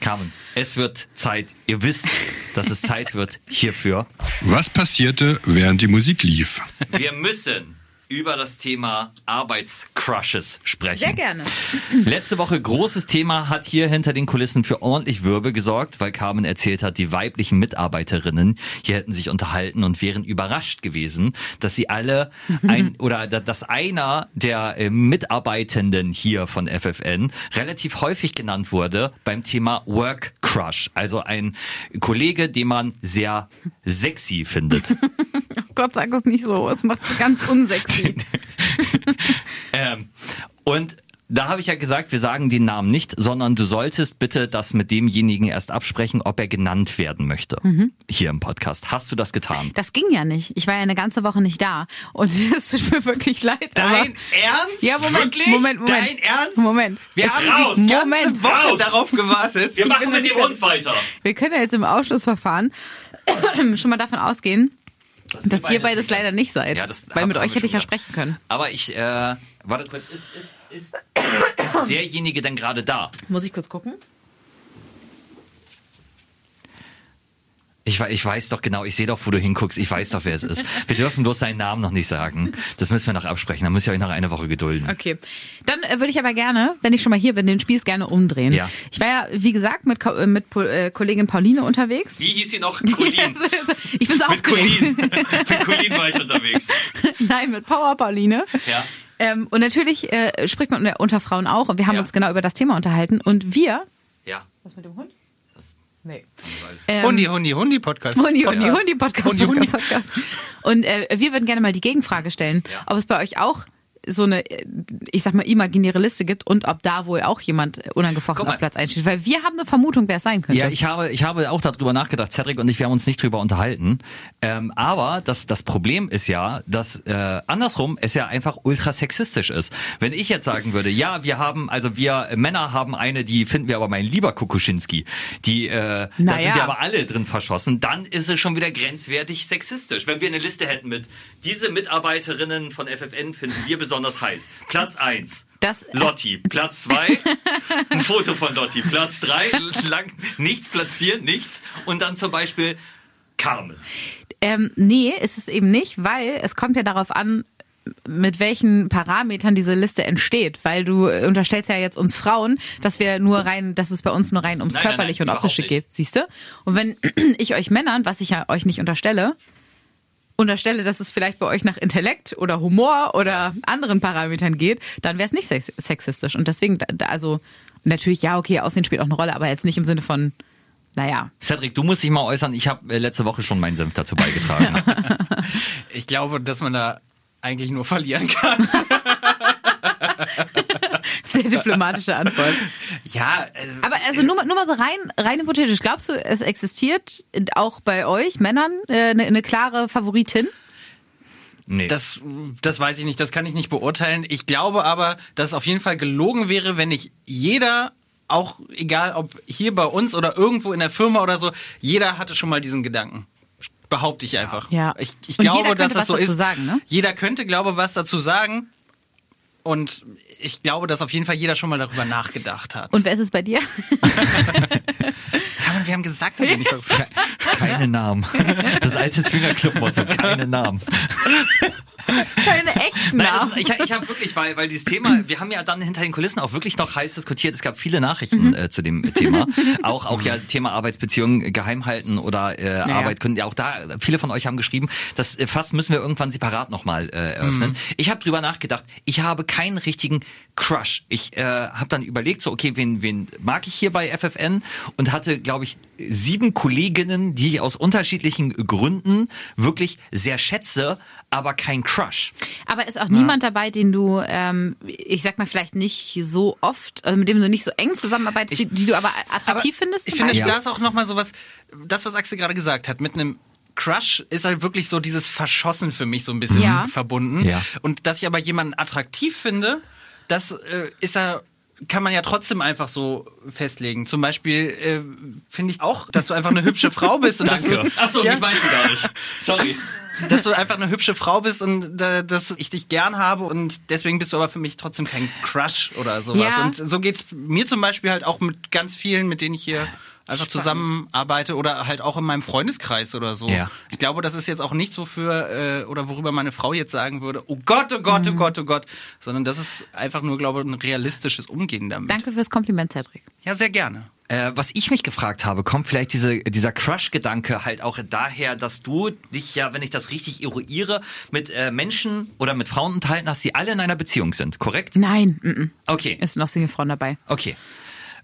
Carmen, es wird Zeit. Ihr wisst, dass es Zeit wird hierfür. Was passierte, während die Musik lief? Wir müssen über das Thema Arbeitscrushes sprechen. Sehr gerne. <clears throat> Letzte Woche großes Thema hat hier hinter den Kulissen für ordentlich Wirbel gesorgt, weil Carmen erzählt hat, die weiblichen Mitarbeiterinnen hier hätten sich unterhalten und wären überrascht gewesen, dass sie alle <laughs> ein oder da- dass einer der äh, Mitarbeitenden hier von FFN relativ häufig genannt wurde beim Thema Work Crush, also ein Kollege, den man sehr sexy findet. <laughs> Gott, sag es nicht so. Es macht es ganz unsexy. <laughs> Ähm, und da habe ich ja gesagt, wir sagen den Namen nicht, sondern du solltest bitte das mit demjenigen erst absprechen, ob er genannt werden möchte. Hier im Podcast. Hast du das getan? Das ging ja nicht. Ich war ja eine ganze Woche nicht da. Und <laughs> es tut mir wirklich leid. Dein aber Ernst? Ja, Moment, Wirklich? Moment, Moment. Dein Ernst? Moment. Wir Es- haben Raus! die ganze Moment. Woche Raus! darauf gewartet. Wir machen mit dem Hund weiter. wir können ja jetzt im Ausschlussverfahren <coughs> schon mal davon ausgehen, dass ihr beides leider nicht seid. Ja, das Weil mit euch hätte ich ja sprechen können. Aber ich, äh, warte kurz, ist, ist, ist <coughs> derjenige denn gerade da? Muss ich kurz gucken? Ich Ich, wei- ich weiß doch genau, ich sehe doch, wo du hinguckst, ich weiß doch, wer es ist. Wir dürfen bloß seinen Namen noch nicht sagen. Das müssen wir noch absprechen, da müsst ihr euch noch eine Woche gedulden. Okay. Dann äh, würde ich aber gerne, wenn ich schon mal hier bin, den Spieß gerne umdrehen. Ja. Ich war ja, wie gesagt, mit, Ko- äh, mit äh, Kollegin Pauline unterwegs. Wie hieß sie noch? <laughs> <laughs> ich bin so aufgeregt. <laughs> Mit Colin war ich unterwegs. Nein, mit Power Pauline. Ja. Ähm, und natürlich äh, spricht man unter, unter Frauen auch und wir haben Ja. uns genau über das Thema unterhalten und wir. Ja. Was mit dem Hund? Nee. Hundi, Hundi, Hundi Podcast. Hundi, Hundi, Hundi Podcast, Hundi, Hundi. Podcast, Podcast. Und äh, wir würden gerne mal die Gegenfrage stellen, Ja. ob es bei euch auch so eine, ich sag mal, imaginäre Liste gibt und ob da wohl auch jemand unangefochten auf Platz einsteht. Weil wir haben eine Vermutung, wer es sein könnte. Ja, ich habe, ich habe auch darüber nachgedacht, Cedric und ich, wir haben uns nicht drüber unterhalten. Ähm, aber das, das Problem ist ja, dass äh, andersrum es ja einfach ultra sexistisch ist. Wenn ich jetzt sagen würde, ja, wir haben, also wir Männer haben eine, die finden wir aber mein lieber Kukuschinski, die, äh, da Naja. sind wir aber alle drin verschossen, dann ist es schon wieder grenzwertig sexistisch. Wenn wir eine Liste hätten mit, diese Mitarbeiterinnen von FFN finden wir besonders heiß. Platz eins Das- Lotti. Platz zwei ein Foto von Lotti. Platz drei lang, nichts. Platz vier nichts. Und dann zum Beispiel Carmen. Ähm, nee, ist es eben nicht, weil es kommt ja darauf an, mit welchen Parametern diese Liste entsteht, weil du äh, unterstellst ja jetzt uns Frauen, dass wir nur rein, dass es bei uns nur rein ums Nein, nein, körperliche nein, und optische geht, siehst du? Und wenn <clears throat> ich euch Männern, was ich ja euch nicht unterstelle, unterstelle, dass es vielleicht bei euch nach Intellekt oder Humor oder anderen Parametern geht, dann wäre es nicht sex sexistisch. Und deswegen, also natürlich, ja, okay, Aussehen spielt auch eine Rolle, aber jetzt nicht im Sinne von, naja, Cedric, du musst dich mal äußern. Ich habe äh, letzte Woche schon meinen Senf dazu beigetragen. <laughs> Ich glaube, dass man da eigentlich nur verlieren kann. <laughs> sehr diplomatische Antwort. Ja, äh, Aber also nur, mal- nur mal so rein, rein hypothetisch. Glaubst du, es existiert auch bei euch Männern äh, eine, eine klare Favoritin? nee. das, das weiß ich nicht, das kann ich nicht beurteilen. Ich glaube aber, dass es auf jeden Fall gelogen wäre, wenn nicht jeder, auch egal ob hier bei uns oder irgendwo in der Firma oder so, jeder hatte schon mal diesen Gedanken. Behaupte ich einfach. Ja. Ich, ich glaube, jeder dass könnte das was so ist. sagen, ne? Jeder könnte, glaube was dazu sagen. Und ich glaube, dass auf jeden Fall jeder schon mal darüber nachgedacht hat. Und wer ist es bei dir? <laughs> Wir haben gesagt, dass wir nicht so <laughs> keine Namen. Das alte Swinger-Club-Motto, keine Namen. Keine echten Nein, Namen. ist, ich, ich habe wirklich, weil, weil dieses Thema, wir haben ja dann hinter den Kulissen auch wirklich noch heiß diskutiert. Es gab viele Nachrichten Mhm. äh, zu dem Thema. Auch, auch ja Thema Arbeitsbeziehungen geheim halten oder äh, Arbeit können. Ja, auch da, viele von euch haben geschrieben, das äh, fast müssen wir irgendwann separat nochmal äh, eröffnen. Mhm. Ich habe drüber nachgedacht, ich habe keinen richtigen Crush. Ich äh, habe dann überlegt, so okay, wen, wen mag ich hier bei FFN und hatte, glaube ich, sieben Kolleginnen, die ich aus unterschiedlichen Gründen wirklich sehr schätze, aber kein Crush. Aber ist auch niemand dabei, den du, ähm, ich sag mal, vielleicht nicht so oft, also mit dem du nicht so eng zusammenarbeitest, die, die du aber attraktiv findest? Ich finde, Beispiel? da ist auch nochmal sowas, das, was Axel gerade gesagt hat, mit einem Crush ist halt wirklich so dieses Verschossen für mich so ein bisschen Ja. verbunden. Ja. Und dass ich aber jemanden attraktiv finde, das äh, ist ja kann man ja trotzdem einfach so festlegen. Zum Beispiel äh, finde ich auch, dass du einfach eine hübsche Frau bist und <laughs> dass du, Achso, ja, ich weiß du gar nicht. Sorry. dass du einfach eine hübsche Frau bist und äh, dass ich dich gern habe und deswegen bist du aber für mich trotzdem kein Crush oder sowas. Ja. Und so geht's mir zum Beispiel halt auch mit ganz vielen, mit denen ich hier einfach zusammenarbeite oder halt auch in meinem Freundeskreis oder so. Ja. Ich glaube, das ist jetzt auch nichts, wofür äh, oder worüber meine Frau jetzt sagen würde, oh Gott, oh Gott, oh Gott, oh Gott, sondern das ist einfach nur, glaube ich, ein realistisches Umgehen damit. Danke fürs Kompliment, Cedric. Ja, sehr gerne. Äh, was ich mich gefragt habe, kommt vielleicht diese, dieser Crush-Gedanke halt auch daher, dass du dich ja, wenn ich das richtig eruiere, mit äh, Menschen oder mit Frauen unterhalten hast, die alle in einer Beziehung sind, korrekt? Nein, mm -mm. Okay. ist noch Singlefrauen dabei. Okay.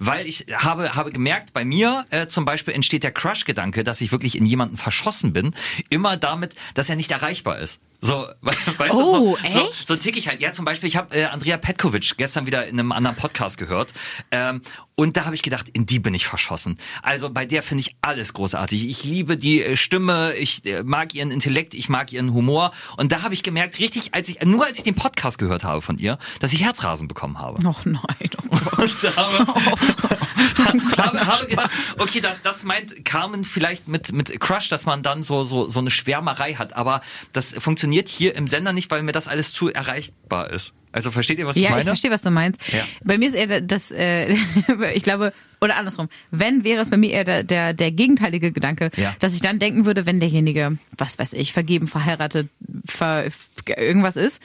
Weil ich habe, habe gemerkt, bei mir äh, zum Beispiel entsteht der Crush-Gedanke, dass ich wirklich in jemanden verschossen bin, immer damit, dass er nicht erreichbar ist. So, <laughs> we- weißt Oh, du, so, so, echt? so tick ich halt. Ja, zum Beispiel, ich habe äh, Andrea Petkovic gestern wieder in einem anderen Podcast gehört. Ähm, und da habe ich gedacht, in die bin ich verschossen. Also bei der finde ich alles großartig. Ich liebe die äh, Stimme, ich äh, mag ihren Intellekt, ich mag ihren Humor. Und da habe ich gemerkt, richtig, als ich, nur als ich den Podcast gehört habe von ihr, dass ich Herzrasen bekommen habe. Noch nein. Oh. <laughs> Und habe, <laughs> <laughs> habe, habe gedacht, okay, das, das meint Carmen vielleicht mit, mit Crush, dass man dann so, so, so eine Schwärmerei hat. Aber das funktioniert hier im Sender nicht, weil mir das alles zu erreichbar ist. Also versteht ihr, was ich Ja, meine? ich verstehe, was du meinst. Ja. Bei mir ist eher das, äh, <laughs> ich glaube, oder andersrum, wenn, wäre es bei mir eher der, der, der gegenteilige Gedanke, Ja. dass ich dann denken würde, wenn derjenige, was weiß ich, vergeben, verheiratet, ver, irgendwas ist,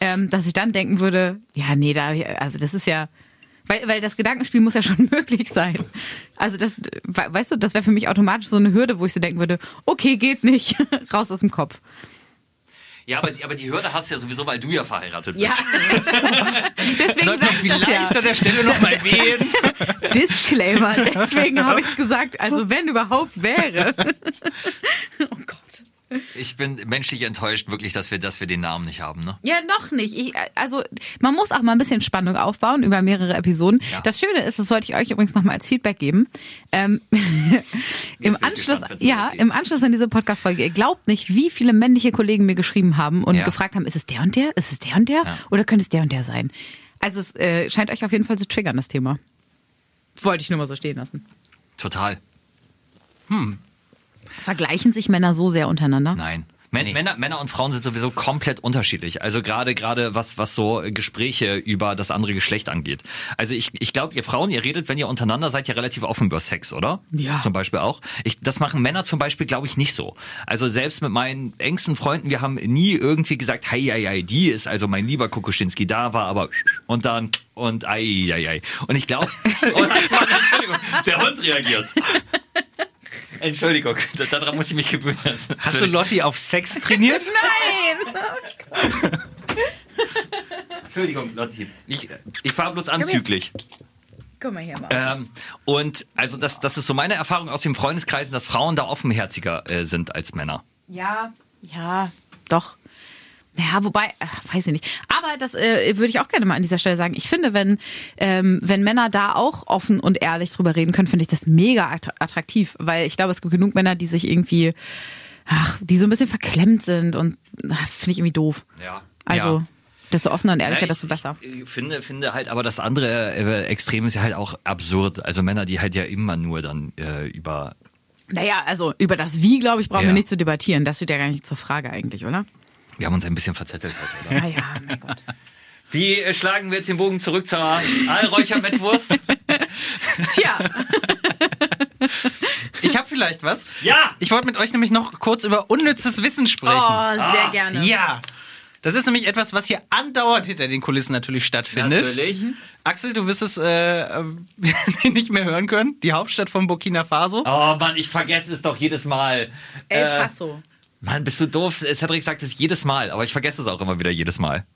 ähm, dass ich dann denken würde, ja, nee, da, also das ist ja, weil, weil das Gedankenspiel muss ja schon <laughs> möglich sein. Also das, we- weißt du, das wäre für mich automatisch so eine Hürde, wo ich so denken würde, okay, geht nicht, <laughs> raus aus dem Kopf. Ja, aber die, aber die Hürde hast du ja sowieso, weil du ja verheiratet Ja. bist. <laughs> Deswegen Sollten wir sag ich das vielleicht ja. an der Stelle nochmal wählen. <laughs> Disclaimer. Deswegen habe ich gesagt, also wenn überhaupt wäre. Oh Gott. Ich bin menschlich enttäuscht, wirklich, dass wir, dass wir den Namen nicht haben, ne? Ja, noch nicht. Ich, also man muss auch mal ein bisschen Spannung aufbauen über mehrere Episoden. Ja. Das Schöne ist, das wollte ich euch übrigens nochmal als Feedback geben. Ähm, <laughs> Im Anschluss, gespannt, ja, im Anschluss an diese Podcast-Folge, ihr glaubt nicht, wie viele männliche Kollegen mir geschrieben haben und Ja. gefragt haben, ist es der und der? Ist es der und der? Ja. Oder könnte es der und der sein? Also es äh, scheint euch auf jeden Fall zu triggern, das Thema. Wollte ich nur mal so stehen lassen. Total. Vergleichen sich Männer so sehr untereinander? Nein. Män- Männer, Männer und Frauen sind sowieso komplett unterschiedlich. Also gerade gerade was was so Gespräche über das andere Geschlecht angeht. Also ich ich glaube, ihr Frauen, ihr redet, wenn ihr untereinander seid, ja relativ offen über Sex, oder? Ja. Zum Beispiel auch. Ich, das machen Männer zum Beispiel, glaube ich, nicht so. Also selbst mit meinen engsten Freunden, wir haben nie irgendwie gesagt, hey, hey, hey, die ist also mein lieber Kukuschinski, da war aber <laughs> und dann und ei, ei, ei. Und ich glaube, <laughs> <laughs> der Hund reagiert. Entschuldigung, daran muss ich mich gewöhnen. Hast du Lotti auf Sex trainiert? <laughs> Nein! Entschuldigung, Lotti. Ich, ich fahre bloß anzüglich. Guck mal hier mal. Ähm, und also das, das ist so meine Erfahrung aus den Freundeskreisen, dass Frauen da offenherziger äh, sind als Männer. Ja, ja, doch. Ja, wobei, äh, weiß ich nicht. Aber das äh, würde ich auch gerne mal an dieser Stelle sagen. Ich finde, wenn, ähm, wenn Männer da auch offen und ehrlich drüber reden können, finde ich das mega attra- attraktiv. Weil ich glaube, es gibt genug Männer, die sich irgendwie, ach, die so ein bisschen verklemmt sind und ach, finde ich irgendwie doof. Ja. Also, Ja. desto offener und ehrlicher, Ja, ich- desto besser. Ich, ich finde, finde halt, aber das andere äh, Extrem ist ja halt auch absurd. Also Männer, die halt ja immer nur dann äh, über. Naja, also über das Wie, glaube ich, brauchen Ja. wir nicht zu debattieren. Das steht ja gar nicht zur Frage eigentlich, oder? Wir haben uns ein bisschen verzettelt halt, oder? Ja, ja, mein Gott. <laughs> Wie schlagen wir jetzt den Bogen zurück zur Allräuchermettwurst? <laughs> Tja, <laughs> Ich habe vielleicht was. Ja! Ich wollte mit euch nämlich noch kurz über unnützes Wissen sprechen. oh, sehr gerne. Ja. Das ist nämlich etwas, was hier andauernd hinter den Kulissen natürlich stattfindet. Natürlich. Axel, du wirst es äh, ähm, nicht mehr hören können. Die Hauptstadt von Burkina Faso. Oh Mann, ich vergesse es doch jedes Mal. El Äh, Paso. Mann, bist du doof? Cedric sagt es jedes Mal, aber ich vergesse es auch immer wieder jedes Mal.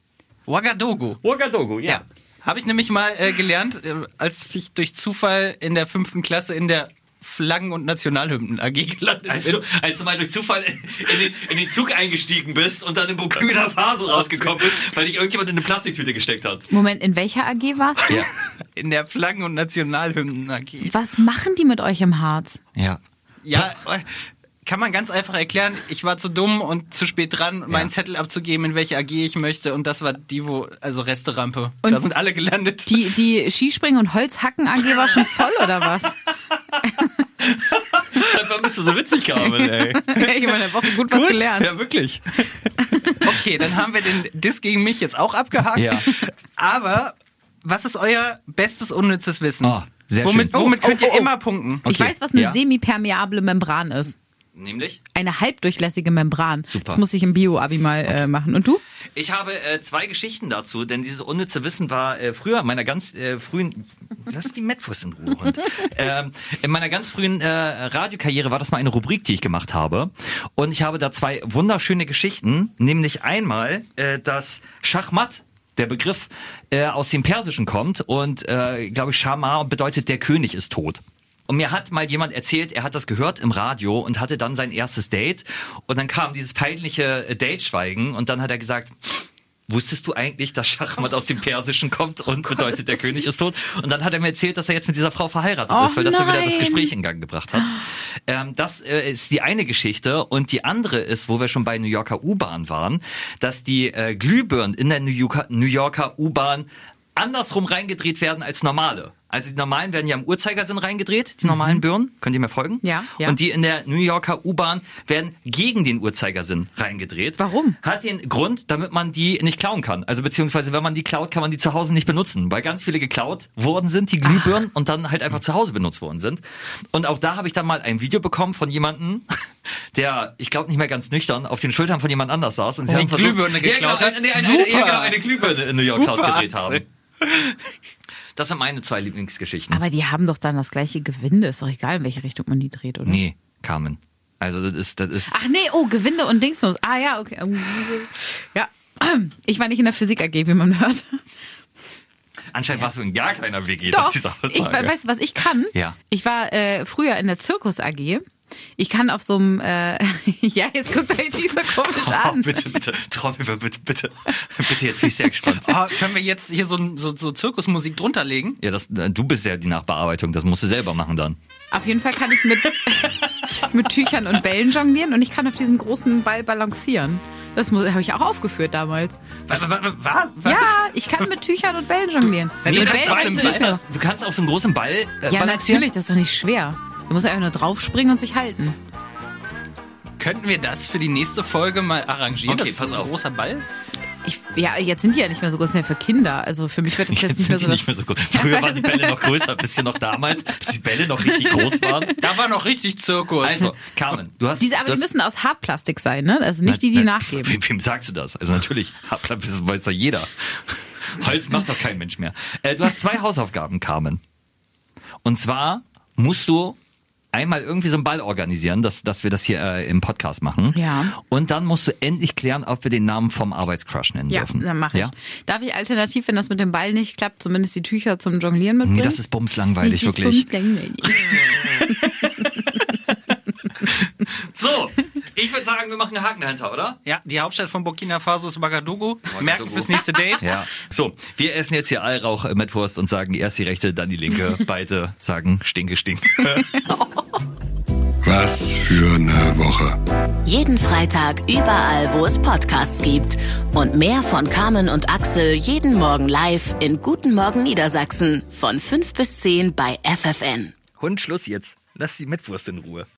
Ouagadougou. Ouagadougou, Ja. Habe ich nämlich mal äh, gelernt, äh, als ich durch Zufall in der fünften Klasse in der Flaggen- und Nationalhymnen AG gelandet Als du, bin. als du mal durch Zufall in den, in den Zug eingestiegen bist und dann in Burkina Faso rausgekommen bist, weil dich irgendjemand in eine Plastiktüte gesteckt hat. Moment, in welcher AG warst du? In der Flaggen- und Nationalhymnen AG. Was machen die mit euch im Harz? Ja. Ja, kann man ganz einfach erklären. Ich war zu dumm und zu spät dran, meinen Zettel abzugeben, in welche AG ich möchte. Und das war die, wo, also Resterampe. Und da sind alle gelandet. Die, die Skispringen- und Holzhacken AG war schon voll, oder was? <laughs> Deshalb bist du so witzig, Carmen, ey. <laughs> ich habe in der Woche gut was gelernt. Ja, wirklich. <laughs> Okay, dann haben wir den Diss gegen mich jetzt auch abgehakt. Ja. Aber was ist euer bestes unnützes Wissen? Oh, sehr womit, schön. Womit Oh, könnt oh, ihr oh, oh. immer punkten? Ich Okay, weiß, was eine ja. semipermeable Membran ist. Nämlich? Eine halbdurchlässige Membran. Super. Das muss ich im Bio-Abi mal äh, machen. Und du? Ich habe äh, zwei Geschichten dazu, denn dieses unnütze Wissen war äh, früher in meiner ganz äh, frühen, lass die Mettwurst in Ruhe. Hund. <laughs> ähm, in meiner ganz frühen äh, Radiokarriere war das mal eine Rubrik, die ich gemacht habe. Und ich habe da zwei wunderschöne Geschichten, nämlich einmal äh, das Schachmatt. Der Begriff äh, aus dem Persischen kommt und, äh, glaube ich, Shamar bedeutet, der König ist tot. Und mir hat mal jemand erzählt, er hat das gehört im Radio und hatte dann sein erstes Date. Und dann kam dieses peinliche äh, Dateschweigen und dann hat er gesagt, wusstest du eigentlich, dass Schachmatt aus dem Persischen kommt und bedeutet, ist der das König ist tot? Und dann hat er mir erzählt, dass er jetzt mit dieser Frau verheiratet Och ist, weil das so wieder das. Gespräch in Gang gebracht hat. Ähm, das äh, ist die eine Geschichte. Und die andere ist, wo wir schon bei New Yorker U-Bahn waren, dass die äh, Glühbirnen in der New Yorker, New Yorker U-Bahn andersrum reingedreht werden als normale. Also die normalen werden ja im Uhrzeigersinn reingedreht, die normalen Birnen. Könnt ihr mir folgen? Ja, ja. Und die in der New Yorker U-Bahn werden gegen den Uhrzeigersinn reingedreht. Warum? Hat den Grund, damit man die nicht klauen kann. Also beziehungsweise, wenn man die klaut, kann man die zu Hause nicht benutzen. Weil ganz viele geklaut worden sind, die Glühbirnen, und dann halt einfach zu Hause benutzt worden sind. Und auch da habe ich dann mal ein Video bekommen von jemandem, <laughs> der, ich glaube nicht mehr ganz nüchtern, auf den Schultern von jemand anders saß. Und sie Die haben versucht- Glühbirne geklaut ja, genau, hat? eine, eine, Super. eine, ja, genau, eine Glühbirne in New York Super, ausgedreht Axel. haben. <laughs> Das sind meine zwei Lieblingsgeschichten. Aber die haben doch dann das gleiche Gewinde. Ist doch egal, in welche Richtung man die dreht, oder? Nee, Carmen. Also das ist, das ist. Ach nee, oh, Gewinde und Dingsmus. Ah ja, okay. Ja. <clears throat> Ich war nicht in der Physik AG, wie man hört. Anscheinend warst du in gar keiner WG. Doch. Ich, weißt du, was ich kann? Ja. Ich war äh, früher in der Zirkus AG. Ich kann auf so einem, äh, <laughs> ja, jetzt guckt euch nicht so komisch Oh, an. bitte, bitte, Trommelwirbel, bitte, bitte, bitte, jetzt bin ich sehr gespannt. Oh, können wir jetzt hier so, so, so Zirkusmusik drunter legen? Ja, das, du bist ja die Nachbearbeitung, das musst du selber machen dann. Auf jeden Fall kann ich mit, <laughs> mit Tüchern und Bällen jonglieren und ich kann auf diesem großen Ball balancieren. Das habe ich auch aufgeführt damals. Was? was, was? Ja, ich kann mit Tüchern und Bällen jonglieren. Nee, mit das Bällen war weiß im ich Ball. nicht so. Das, du kannst auf so einem großen Ball äh, Ja, balancieren? natürlich, das ist doch nicht schwer. Du musst einfach nur draufspringen und sich halten. Könnten wir das für die nächste Folge mal arrangieren? Okay, das ist pass so ein auf. großer Ball. Ich, ja, jetzt sind die ja nicht mehr so groß, das sind ja für Kinder. Also für mich wird das <laughs> jetzt, Jetzt nicht mehr sind so. die nicht mehr so groß. <laughs> Früher waren die Bälle noch größer, wisst ihr noch damals, als die Bälle noch richtig groß waren? Da war noch richtig Zirkus. Also, Carmen, du hast... Diese, aber die müssen aus Hartplastik sein, ne? Also nicht die, die Na, nachgeben. Wem, wem sagst du das? Also natürlich, das weiß doch jeder. Holz macht doch kein Mensch mehr. Äh, du hast zwei Hausaufgaben, Carmen. Und zwar musst du einmal irgendwie so einen Ball organisieren, dass, dass wir das hier äh, im Podcast machen. Ja. Und dann musst du endlich klären, ob wir den Namen vom Arbeitscrush nennen Ja, dürfen. dann mache ich. Ja? Darf ich alternativ, wenn das mit dem Ball nicht klappt, zumindest die Tücher zum Jonglieren mitbringen? Nee, das ist bumslangweilig, wirklich. bumslangweilig. <laughs> <laughs> So, ich würde sagen, wir machen einen Haken dahinter, oder? Ja, die Hauptstadt von Burkina Faso ist Ouagadougou. Merken fürs nächste Date. Ja. So, wir essen jetzt hier Allrauch äh, mit Wurst und sagen erst die rechte, dann die linke. <laughs> Beide sagen Stinke, Stinke. Was für eine Woche. Jeden Freitag überall, wo es Podcasts gibt. Und mehr von Carmen und Axel jeden Morgen live in Guten Morgen Niedersachsen von 5 bis 10 bei FFN. Hund, Schluss jetzt. Lass die Mitwurst in Ruhe.